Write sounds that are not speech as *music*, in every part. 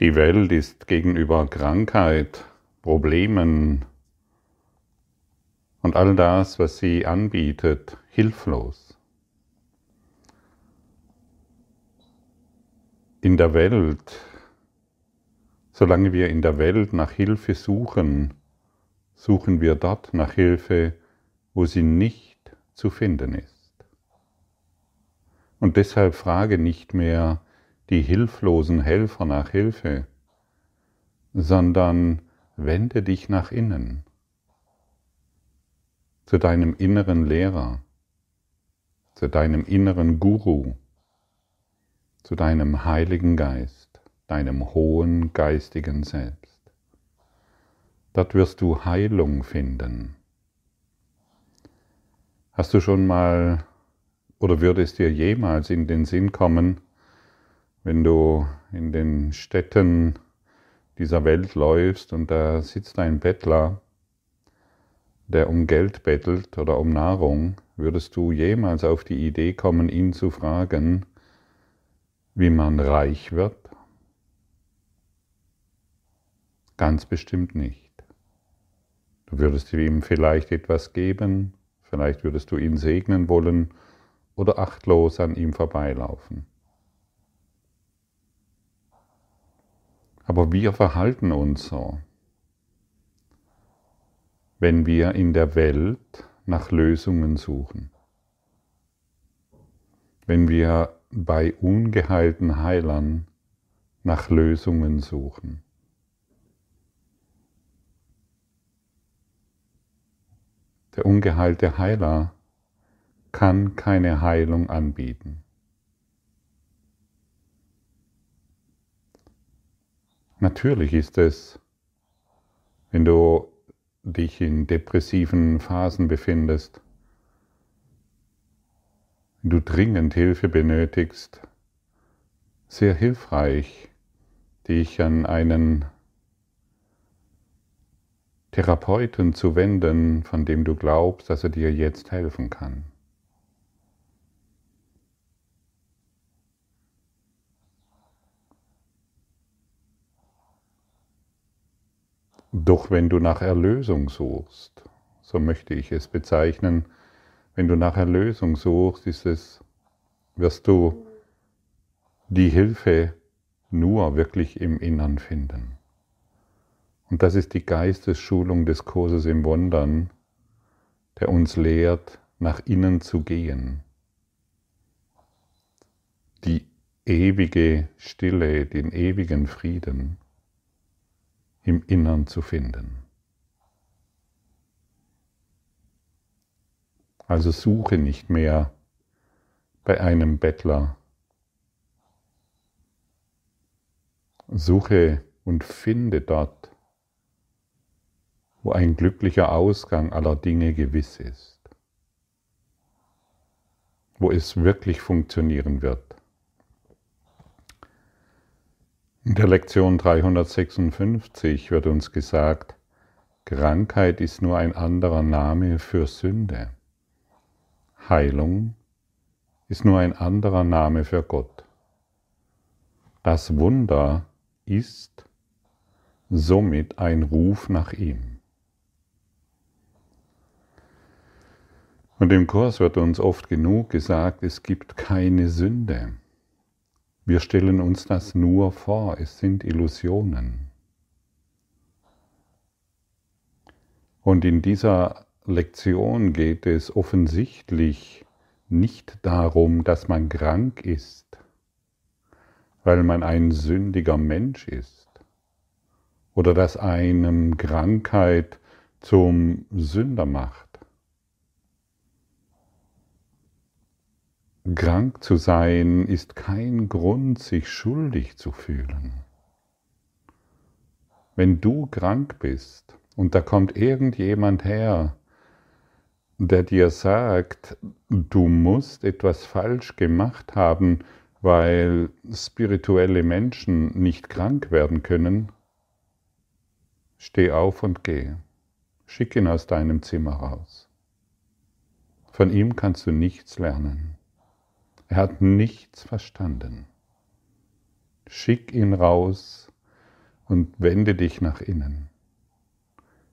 Die Welt ist gegenüber Krankheit, Problemen und all das, was sie anbietet, hilflos. In der Welt, solange wir in der Welt nach Hilfe suchen, suchen wir dort nach Hilfe, wo sie nicht zu finden ist. Und deshalb frage nicht mehr die hilflosen Helfer nach Hilfe, sondern wende dich nach innen, zu deinem inneren Lehrer, zu deinem inneren Guru, zu deinem Heiligen Geist, deinem hohen geistigen Selbst. Dort wirst du Heilung finden. Hast du schon mal oder würde es dir jemals in den Sinn kommen, wenn du in den Städten dieser Welt läufst und da sitzt ein Bettler, der um Geld bettelt oder um Nahrung, würdest du jemals auf die Idee kommen, ihn zu fragen, wie man reich wird? Ganz bestimmt nicht. Du würdest ihm vielleicht etwas geben, vielleicht würdest du ihn segnen wollen oder achtlos an ihm vorbeilaufen. Aber wir verhalten uns so, wenn wir in der Welt nach Lösungen suchen. Wenn wir bei ungeheilten Heilern nach Lösungen suchen. Der ungeheilte Heiler kann keine Heilung anbieten. Natürlich ist es, wenn du dich in depressiven Phasen befindest, wenn du dringend Hilfe benötigst, sehr hilfreich, dich an einen Therapeuten zu wenden, von dem du glaubst, dass er dir jetzt helfen kann. Doch wenn du nach Erlösung suchst, so möchte ich es bezeichnen, wenn du nach Erlösung suchst, ist es, wirst du die Hilfe nur wirklich im Innern finden. Und das ist die Geistesschulung des Kurses im Wundern, der uns lehrt, nach innen zu gehen. Die ewige Stille, den ewigen Frieden im Innern zu finden. Also suche nicht mehr bei einem Bettler. Suche und finde dort, wo ein glücklicher Ausgang aller Dinge gewiss ist, wo es wirklich funktionieren wird. In der Lektion 356 wird uns gesagt, Krankheit ist nur ein anderer Name für Sünde. Heilung ist nur ein anderer Name für Gott. Das Wunder ist somit ein Ruf nach ihm. Und im Kurs wird uns oft genug gesagt, es gibt keine Sünde. Wir stellen uns das nur vor, es sind Illusionen. Und in dieser Lektion geht es offensichtlich nicht darum, dass man krank ist, weil man ein sündiger Mensch ist oder dass einem Krankheit zum Sünder macht. Krank zu sein ist kein Grund, sich schuldig zu fühlen. Wenn du krank bist und da kommt irgendjemand her, der dir sagt, du musst etwas falsch gemacht haben, weil spirituelle Menschen nicht krank werden können, steh auf und geh. Schick ihn aus deinem Zimmer raus. Von ihm kannst du nichts lernen. Er hat nichts verstanden. Schick ihn raus und wende dich nach innen.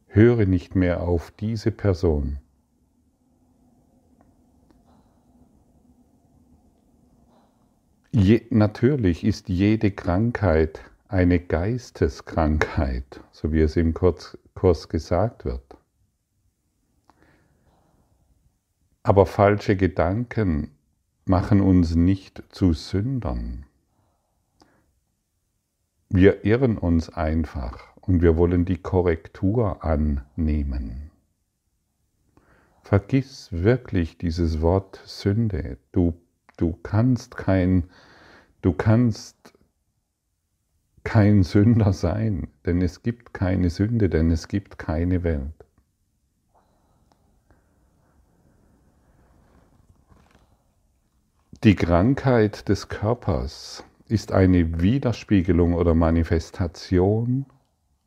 Höre nicht mehr auf diese Person. Je, natürlich ist jede Krankheit eine Geisteskrankheit, so wie es im Kurs, Kurs gesagt wird. Aber falsche Gedanken machen uns nicht zu Sündern. Wir irren uns einfach und wir wollen die Korrektur annehmen. Vergiss wirklich dieses Wort Sünde. Du Du kannst kein, du kannst kein Sünder sein, denn es gibt keine Sünde, denn es gibt keine Welt. Die Krankheit des Körpers ist eine Widerspiegelung oder Manifestation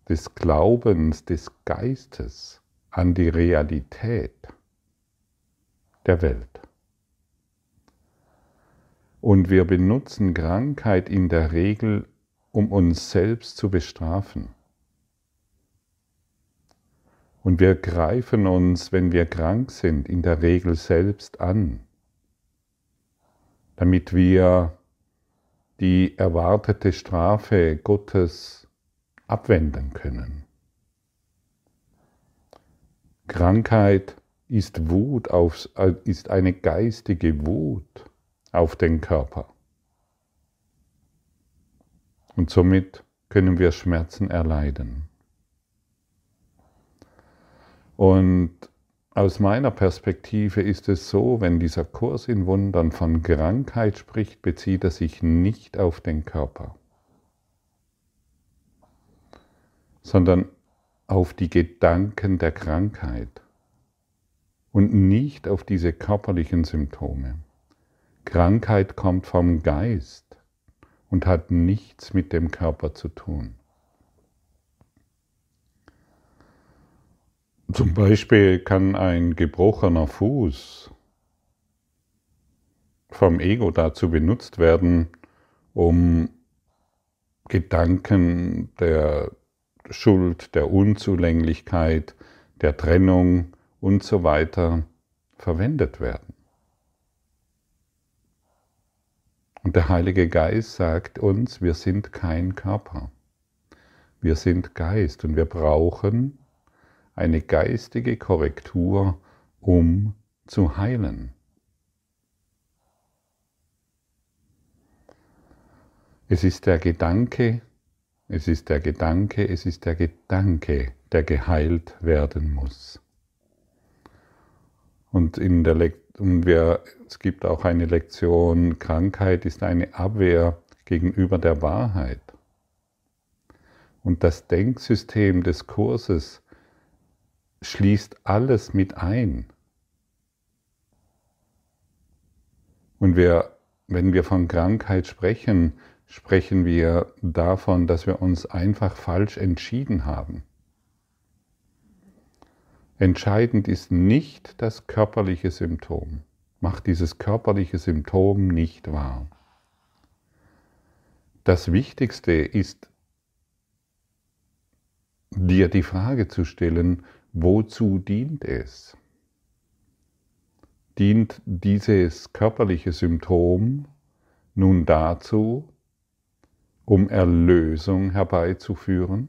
des Glaubens des Geistes an die Realität der Welt. Und wir benutzen Krankheit in der Regel, um uns selbst zu bestrafen. Und wir greifen uns, wenn wir krank sind, in der Regel selbst an, damit wir die erwartete Strafe Gottes abwenden können. Krankheit ist Wut auf, äh, ist eine geistige Wut auf den Körper. Und somit können wir Schmerzen erleiden. Und aus meiner Perspektive ist es so, wenn dieser Kurs in Wundern von Krankheit spricht, bezieht er sich nicht auf den Körper, sondern auf die Gedanken der Krankheit und nicht auf diese körperlichen Symptome. Krankheit kommt vom Geist und hat nichts mit dem Körper zu tun. Zum Beispiel kann ein gebrochener Fuß vom Ego dazu benutzt werden, um Gedanken der Schuld, der Unzulänglichkeit, der Trennung und so weiter verwendet werden. Und der Heilige Geist sagt uns, wir sind kein Körper. Wir sind Geist und wir brauchen eine geistige Korrektur, um zu heilen. Es ist der Gedanke, es ist der Gedanke, es ist der Gedanke, der geheilt werden muss. Und in der und wir, es gibt auch eine Lektion, Krankheit ist eine Abwehr gegenüber der Wahrheit. Und das Denksystem des Kurses schließt alles mit ein. Und wir, wenn wir von Krankheit sprechen, sprechen wir davon, dass wir uns einfach falsch entschieden haben. Entscheidend ist nicht das körperliche Symptom. Mach dieses körperliche Symptom nicht wahr. Das Wichtigste ist, dir die Frage zu stellen, wozu dient es? Dient dieses körperliche Symptom nun dazu, um Erlösung herbeizuführen?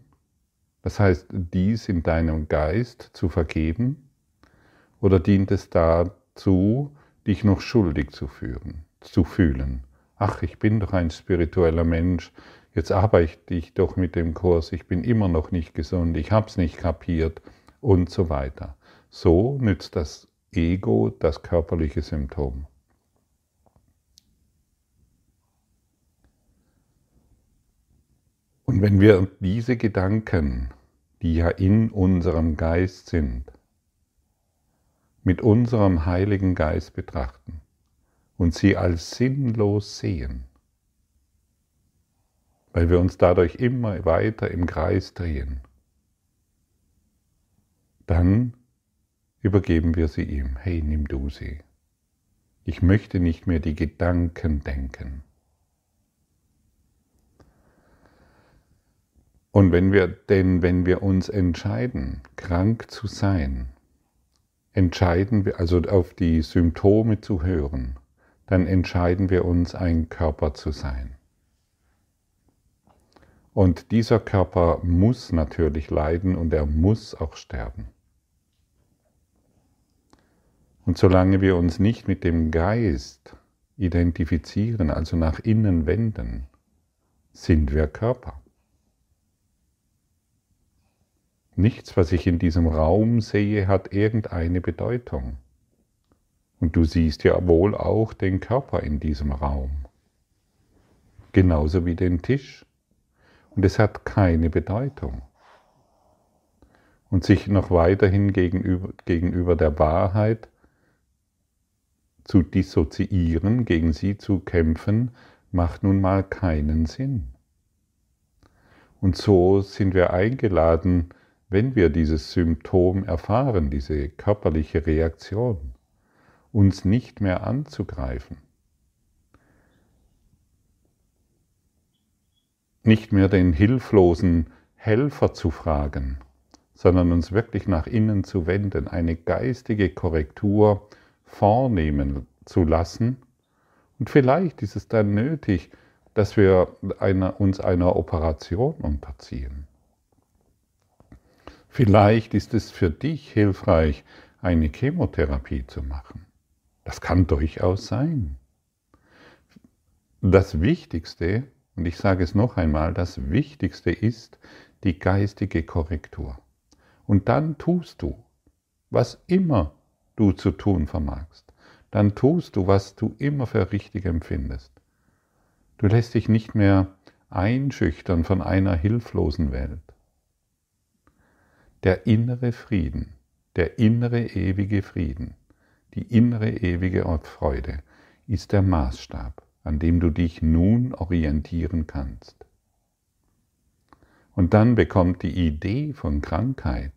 Das heißt, dies in deinem Geist zu vergeben? Oder dient es dazu, dich noch schuldig zu führen, zu fühlen? Ach, ich bin doch ein spiritueller Mensch, jetzt arbeite ich doch mit dem Kurs, ich bin immer noch nicht gesund, ich habe es nicht kapiert und so weiter. So nützt das Ego das körperliche Symptom. Und wenn wir diese Gedanken, die ja in unserem Geist sind, mit unserem Heiligen Geist betrachten und sie als sinnlos sehen, weil wir uns dadurch immer weiter im Kreis drehen, dann übergeben wir sie ihm. Hey, nimm du sie. Ich möchte nicht mehr die Gedanken denken. Und wenn wir, denn wenn wir uns entscheiden, krank zu sein, entscheiden wir, also auf die Symptome zu hören, dann entscheiden wir uns, ein Körper zu sein. Und dieser Körper muss natürlich leiden und er muss auch sterben. Und solange wir uns nicht mit dem Geist identifizieren, also nach innen wenden, sind wir Körper. Nichts, was ich in diesem Raum sehe, hat irgendeine Bedeutung. Und du siehst ja wohl auch den Körper in diesem Raum. Genauso wie den Tisch. Und es hat keine Bedeutung. Und sich noch weiterhin gegenüber, gegenüber der Wahrheit zu dissoziieren, gegen sie zu kämpfen, macht nun mal keinen Sinn. Und so sind wir eingeladen, wenn wir dieses Symptom erfahren, diese körperliche Reaktion, uns nicht mehr anzugreifen, nicht mehr den hilflosen Helfer zu fragen, sondern uns wirklich nach innen zu wenden, eine geistige Korrektur vornehmen zu lassen. Und vielleicht ist es dann nötig, dass wir einer, uns einer Operation unterziehen. Vielleicht ist es für dich hilfreich, eine Chemotherapie zu machen. Das kann durchaus sein. Das Wichtigste, und ich sage es noch einmal, das Wichtigste ist die geistige Korrektur. Und dann tust du, was immer du zu tun vermagst. Dann tust du, was du immer für richtig empfindest. Du lässt dich nicht mehr einschüchtern von einer hilflosen Welt. Der innere Frieden, der innere ewige Frieden, die innere ewige Freude ist der Maßstab, an dem du dich nun orientieren kannst. Und dann bekommt die Idee von Krankheit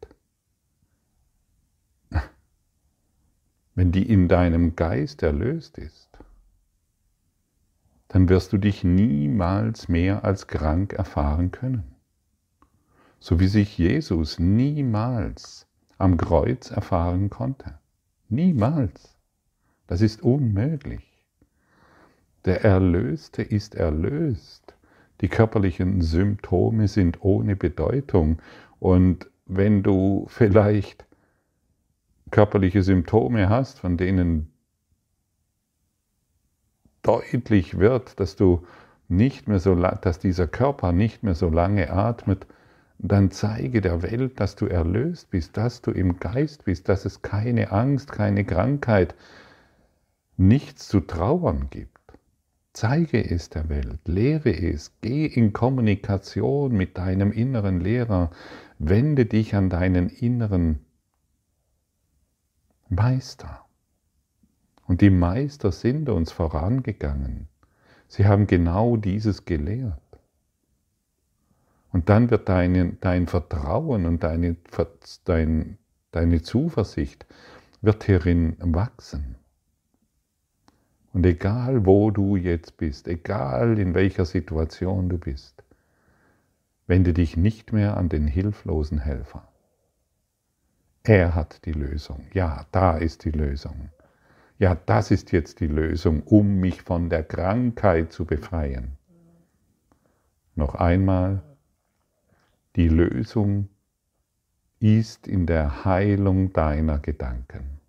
wenn die in deinem Geist erlöst ist, dann wirst du dich niemals mehr als krank erfahren können. So wie sich Jesus niemals am Kreuz erfahren konnte. Niemals. Das ist unmöglich. Der Erlöste ist erlöst. Die körperlichen Symptome sind ohne Bedeutung. Und wenn du vielleicht körperliche Symptome hast, von denen deutlich wird, dass du nicht mehr so, dass dieser Körper nicht mehr so lange atmet, dann zeige der Welt, dass du erlöst bist, dass du im Geist bist, dass es keine Angst, keine Krankheit, nichts zu trauern gibt. Zeige es der Welt, lehre es, geh in Kommunikation mit deinem inneren Lehrer, wende dich an deinen inneren Meister. Und die Meister sind uns vorangegangen. Sie haben genau dieses gelehrt. Und dann wird dein, dein Vertrauen und deine, dein, deine Zuversicht wird hierin wachsen. Und egal wo du jetzt bist, egal in welcher Situation du bist, wende dich nicht mehr an den hilflosen Helfer. Er hat die Lösung. Ja, da ist die Lösung. Ja, das ist jetzt die Lösung, um mich von der Krankheit zu befreien. Noch einmal, die Lösung ist in der Heilung deiner Gedanken.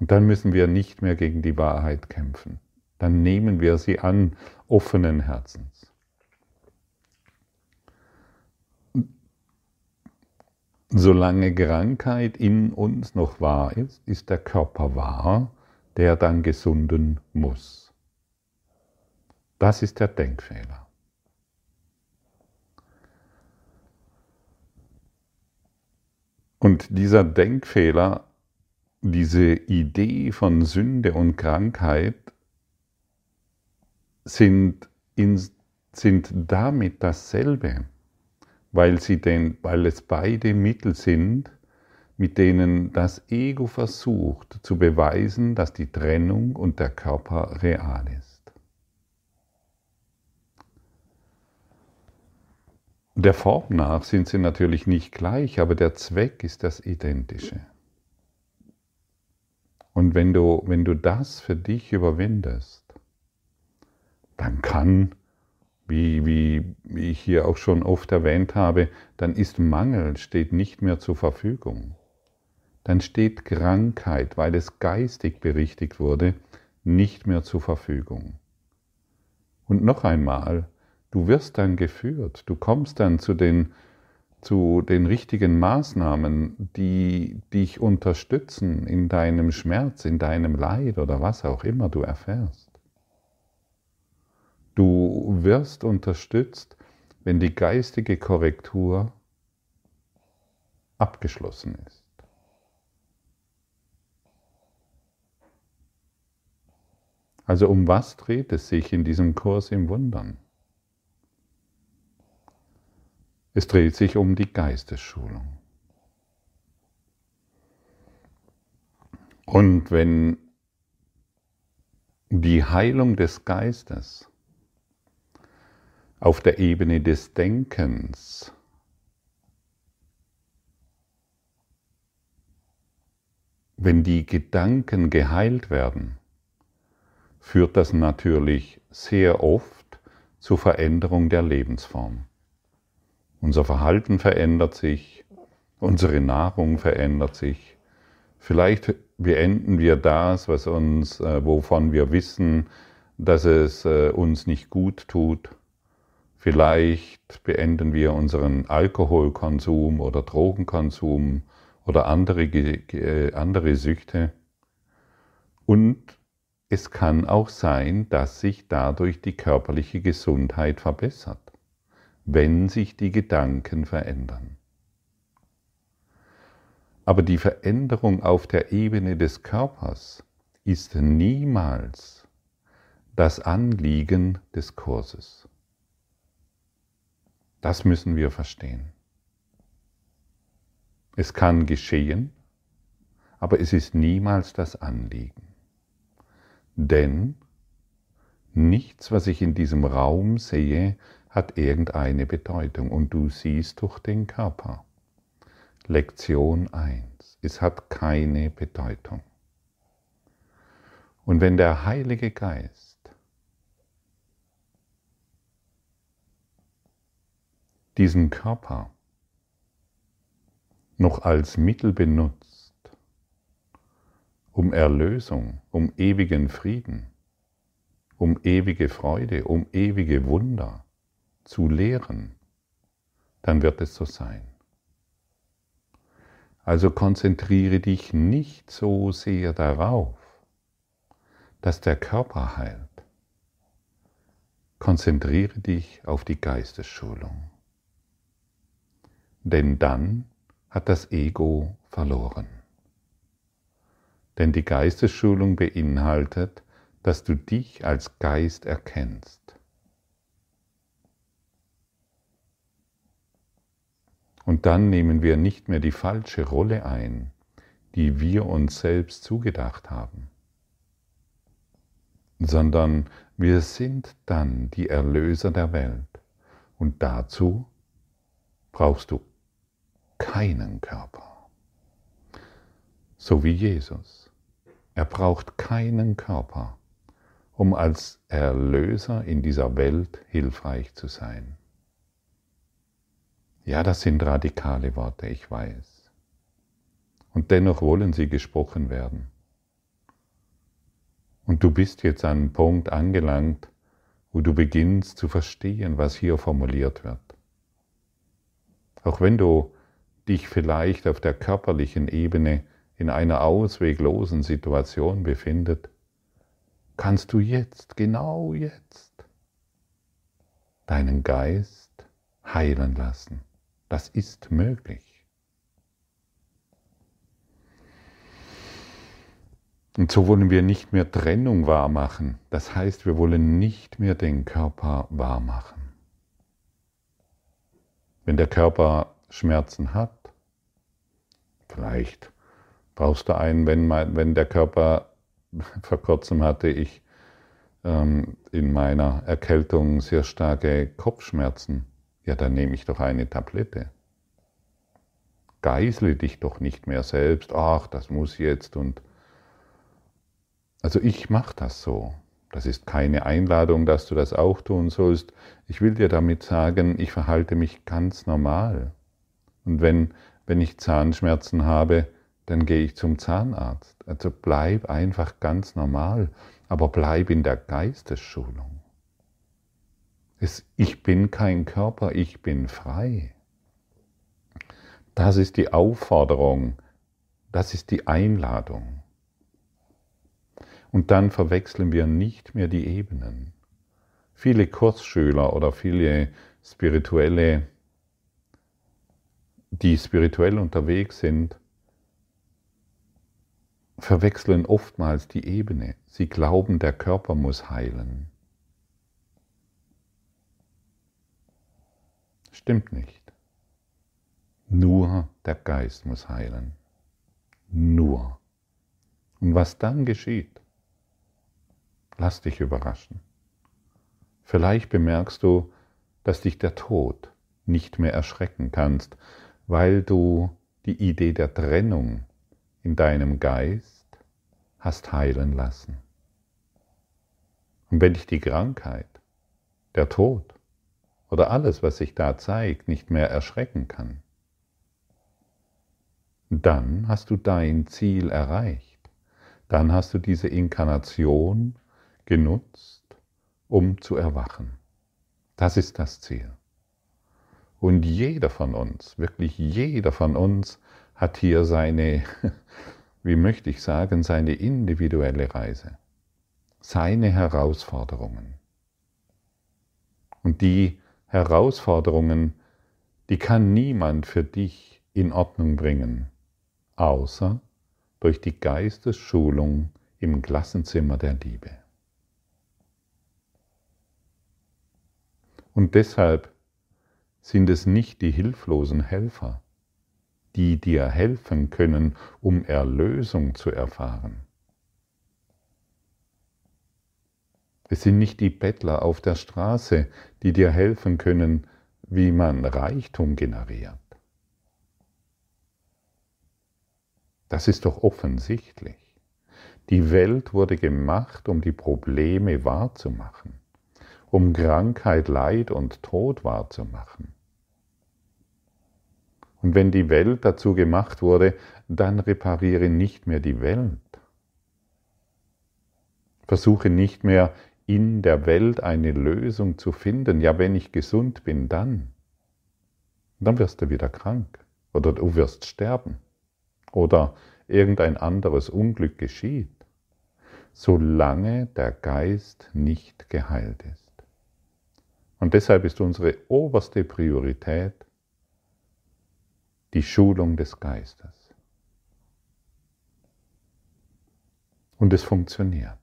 Und dann müssen wir nicht mehr gegen die Wahrheit kämpfen. Dann nehmen wir sie an offenen Herzens. Solange Krankheit in uns noch wahr ist, ist der Körper wahr, der dann gesunden muss. Das ist der Denkfehler. Und dieser Denkfehler, diese Idee von Sünde und Krankheit sind, in, sind damit dasselbe weil, sie den, weil es beide Mittel sind, mit denen das Ego versucht zu beweisen, dass die Trennung und der Körper real ist. Der Form nach sind sie natürlich nicht gleich, aber der Zweck ist das Identische. Und wenn du, wenn du das für dich überwindest, dann kann wie, wie, wie ich hier auch schon oft erwähnt habe, dann ist Mangel, steht nicht mehr zur Verfügung. Dann steht Krankheit, weil es geistig berichtigt wurde, nicht mehr zur Verfügung. Und noch einmal, du wirst dann geführt, du kommst dann zu den, zu den richtigen Maßnahmen, die dich unterstützen in deinem Schmerz, in deinem Leid oder was auch immer du erfährst. Du wirst unterstützt, wenn die geistige Korrektur abgeschlossen ist. Also um was dreht es sich in diesem Kurs im Wundern? Es dreht sich um die Geistesschulung. Und wenn die Heilung des Geistes auf der Ebene des Denkens wenn die Gedanken geheilt werden, führt das natürlich sehr oft zur Veränderung der Lebensform. Unser Verhalten verändert sich, unsere Nahrung verändert sich. Vielleicht beenden wir das, was uns, äh, wovon wir wissen, dass es äh, uns nicht gut tut. Vielleicht beenden wir unseren Alkoholkonsum oder Drogenkonsum oder andere, äh, andere Süchte. Und es kann auch sein, dass sich dadurch die körperliche Gesundheit verbessert wenn sich die Gedanken verändern. Aber die Veränderung auf der Ebene des Körpers ist niemals das Anliegen des Kurses. Das müssen wir verstehen. Es kann geschehen, aber es ist niemals das Anliegen. Denn nichts, was ich in diesem Raum sehe, hat irgendeine Bedeutung und du siehst durch den Körper. Lektion 1. Es hat keine Bedeutung. Und wenn der Heilige Geist diesen Körper noch als Mittel benutzt, um Erlösung, um ewigen Frieden, um ewige Freude, um ewige Wunder, zu lehren, dann wird es so sein. Also konzentriere dich nicht so sehr darauf, dass der Körper heilt. Konzentriere dich auf die Geistesschulung. Denn dann hat das Ego verloren. Denn die Geistesschulung beinhaltet, dass du dich als Geist erkennst. Und dann nehmen wir nicht mehr die falsche Rolle ein, die wir uns selbst zugedacht haben, sondern wir sind dann die Erlöser der Welt. Und dazu brauchst du keinen Körper. So wie Jesus. Er braucht keinen Körper, um als Erlöser in dieser Welt hilfreich zu sein. Ja, das sind radikale Worte, ich weiß. Und dennoch wollen sie gesprochen werden. Und du bist jetzt an einem Punkt angelangt, wo du beginnst zu verstehen, was hier formuliert wird. Auch wenn du dich vielleicht auf der körperlichen Ebene in einer ausweglosen Situation befindet, kannst du jetzt, genau jetzt, deinen Geist heilen lassen. Das ist möglich. Und so wollen wir nicht mehr Trennung wahrmachen. Das heißt, wir wollen nicht mehr den Körper wahrmachen. Wenn der Körper Schmerzen hat, vielleicht brauchst du einen, wenn, wenn der Körper, *laughs* vor kurzem hatte ich ähm, in meiner Erkältung sehr starke Kopfschmerzen Ja, dann nehme ich doch eine Tablette. Geisle dich doch nicht mehr selbst. Ach, das muss jetzt und. Also ich mache das so. Das ist keine Einladung, dass du das auch tun sollst. Ich will dir damit sagen, ich verhalte mich ganz normal. Und wenn, wenn ich Zahnschmerzen habe, dann gehe ich zum Zahnarzt. Also bleib einfach ganz normal, aber bleib in der Geistesschulung. Es, ich bin kein Körper, ich bin frei. Das ist die Aufforderung, das ist die Einladung. Und dann verwechseln wir nicht mehr die Ebenen. Viele Kursschüler oder viele spirituelle, die spirituell unterwegs sind, verwechseln oftmals die Ebene. Sie glauben, der Körper muss heilen. Stimmt nicht. Nur der Geist muss heilen. Nur. Und was dann geschieht, Lass dich überraschen. Vielleicht bemerkst du, dass dich der Tod nicht mehr erschrecken kannst, weil du die Idee der Trennung in deinem Geist hast heilen lassen. Und wenn dich die Krankheit, der Tod oder alles, was sich da zeigt, nicht mehr erschrecken kann, dann hast du dein Ziel erreicht. Dann hast du diese Inkarnation genutzt, um zu erwachen. Das ist das Ziel. Und jeder von uns, wirklich jeder von uns hat hier seine, *laughs* wie möchte ich sagen, seine individuelle Reise, seine Herausforderungen. Und die Herausforderungen, die kann niemand für dich in Ordnung bringen, außer durch die Geistesschulung im Klassenzimmer der Liebe. Und deshalb sind es nicht die hilflosen Helfer, die dir helfen können, um Erlösung zu erfahren. Es sind nicht die Bettler auf der Straße, die dir helfen können, wie man Reichtum generiert. Das ist doch offensichtlich. Die Welt wurde gemacht, um die Probleme wahrzumachen um Krankheit, Leid und Tod wahrzumachen. Und wenn die Welt dazu gemacht wurde, dann repariere nicht mehr die Welt. Versuche nicht mehr in der Welt eine Lösung zu finden. Ja, wenn ich gesund bin, dann. Dann wirst du wieder krank oder du wirst sterben oder irgendein anderes Unglück geschieht, solange der Geist nicht geheilt ist. Und deshalb ist unsere oberste Priorität die Schulung des Geistes. Und es funktioniert.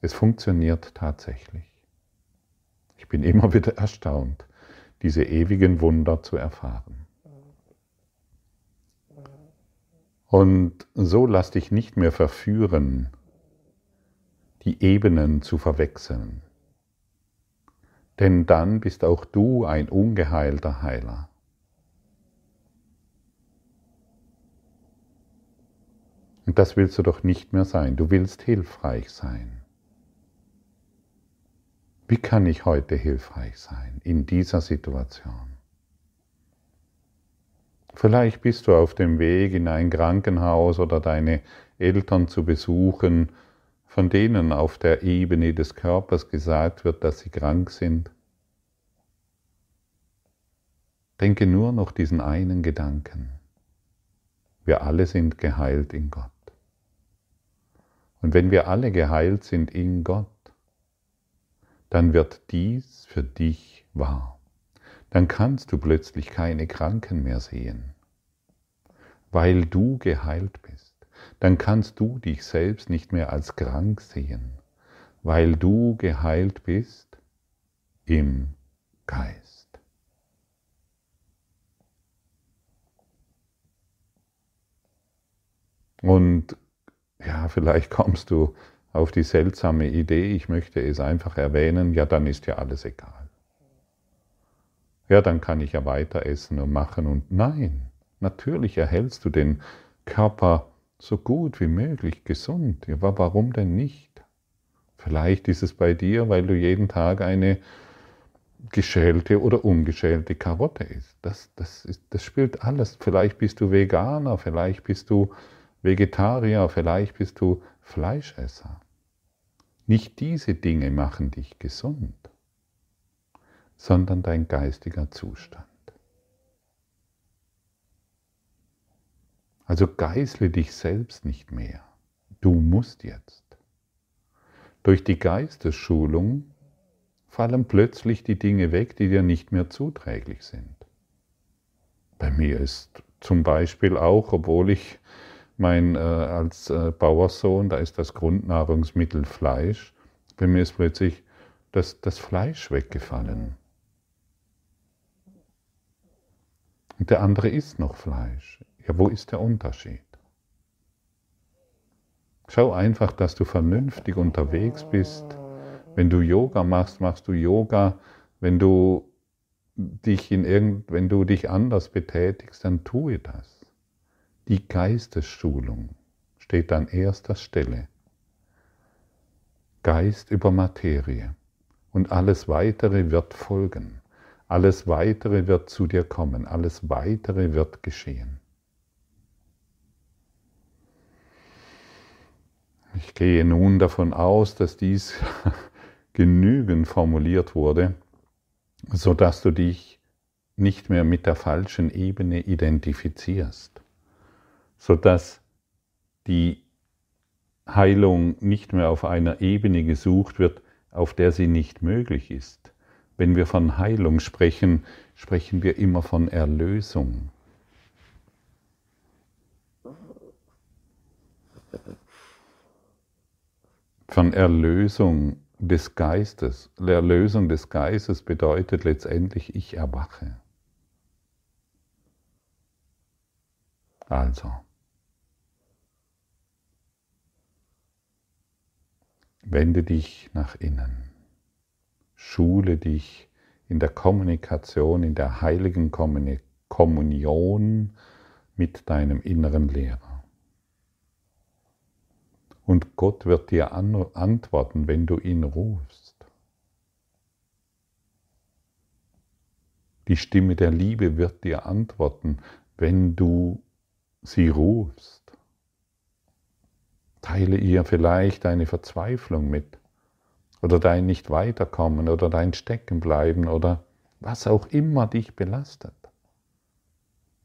Es funktioniert tatsächlich. Ich bin immer wieder erstaunt, diese ewigen Wunder zu erfahren. Und so lass dich nicht mehr verführen, die Ebenen zu verwechseln denn dann bist auch du ein ungeheilter Heiler. Und das willst du doch nicht mehr sein. Du willst hilfreich sein. Wie kann ich heute hilfreich sein in dieser Situation? Vielleicht bist du auf dem Weg in ein Krankenhaus oder deine Eltern zu besuchen von denen auf der Ebene des Körpers gesagt wird, dass sie krank sind, denke nur noch diesen einen Gedanken. Wir alle sind geheilt in Gott. Und wenn wir alle geheilt sind in Gott, dann wird dies für dich wahr. Dann kannst du plötzlich keine Kranken mehr sehen, weil du geheilt bist dann kannst du dich selbst nicht mehr als krank sehen, weil du geheilt bist im Geist. Und ja, vielleicht kommst du auf die seltsame Idee, ich möchte es einfach erwähnen, ja, dann ist ja alles egal. Ja, dann kann ich ja weiter essen und machen und nein, natürlich erhältst du den Körper so gut wie möglich gesund. Ja, warum denn nicht? Vielleicht ist es bei dir, weil du jeden Tag eine geschälte oder ungeschälte Karotte isst. Das, das, ist, das spielt alles. Vielleicht bist du Veganer, vielleicht bist du Vegetarier, vielleicht bist du Fleischesser. Nicht diese Dinge machen dich gesund, sondern dein geistiger Zustand. Also geißle dich selbst nicht mehr. Du musst jetzt. Durch die Geistesschulung fallen plötzlich die Dinge weg, die dir nicht mehr zuträglich sind. Bei mir ist zum Beispiel auch, obwohl ich mein äh, als äh, Bauersohn, da ist das Grundnahrungsmittel Fleisch, bei mir ist plötzlich das, das Fleisch weggefallen. Und der andere isst noch Fleisch. Ja, wo ist der Unterschied? Schau einfach, dass du vernünftig unterwegs bist. Wenn du Yoga machst, machst du Yoga. Wenn du dich in irgend, wenn du dich anders betätigst, dann tue das. Die Geistesschulung steht an erster Stelle. Geist über Materie. Und alles weitere wird folgen. Alles weitere wird zu dir kommen. Alles weitere wird geschehen. Ich gehe nun davon aus, dass dies *laughs* genügend formuliert wurde, sodass du dich nicht mehr mit der falschen Ebene identifizierst, sodass die Heilung nicht mehr auf einer Ebene gesucht wird, auf der sie nicht möglich ist. Wenn wir von Heilung sprechen, sprechen wir immer von Erlösung. von Erlösung des Geistes. Erlösung des Geistes bedeutet letztendlich, ich erwache. Also, wende dich nach innen, schule dich in der Kommunikation, in der heiligen Kommunion mit deinem inneren Lehrer. Und Gott wird dir antworten, wenn du ihn rufst. Die Stimme der Liebe wird dir antworten, wenn du sie rufst. Teile ihr vielleicht deine Verzweiflung mit oder dein Nicht-Weiterkommen oder dein Steckenbleiben oder was auch immer dich belastet.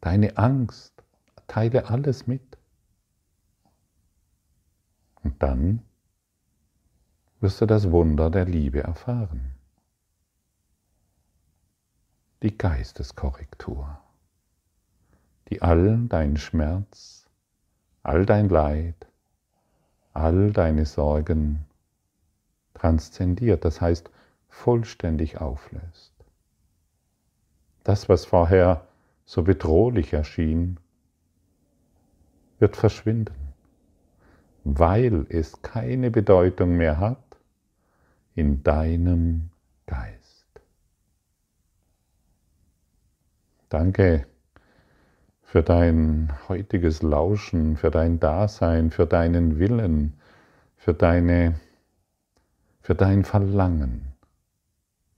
Deine Angst, teile alles mit. Und dann wirst du das Wunder der Liebe erfahren. Die Geisteskorrektur, die all dein Schmerz, all dein Leid, all deine Sorgen transzendiert, das heißt vollständig auflöst. Das, was vorher so bedrohlich erschien, wird verschwinden weil es keine Bedeutung mehr hat in deinem Geist. Danke für dein heutiges Lauschen, für dein Dasein, für deinen Willen, für, deine, für dein Verlangen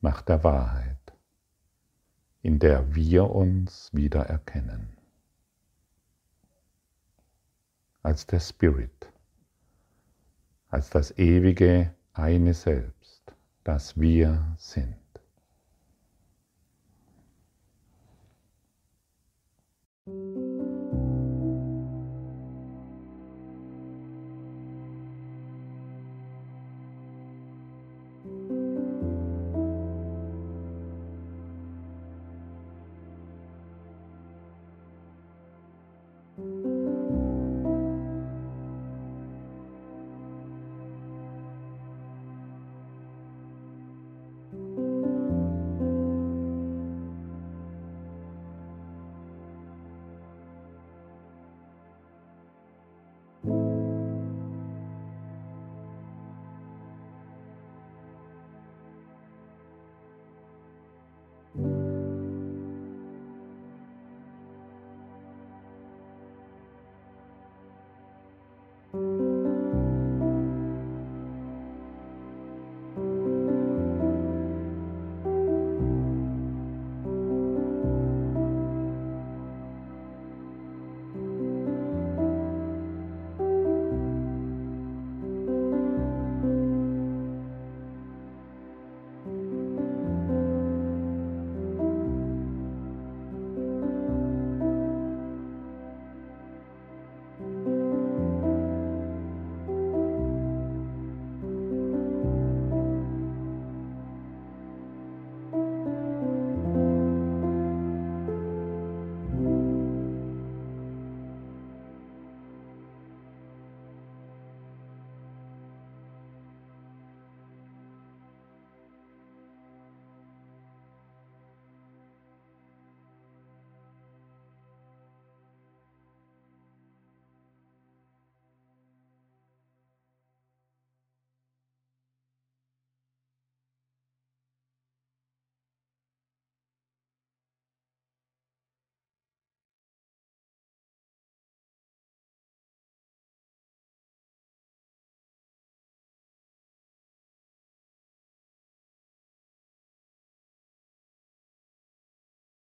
nach der Wahrheit, in der wir uns wieder erkennen. Als der Spirit als das ewige eine Selbst, das wir sind.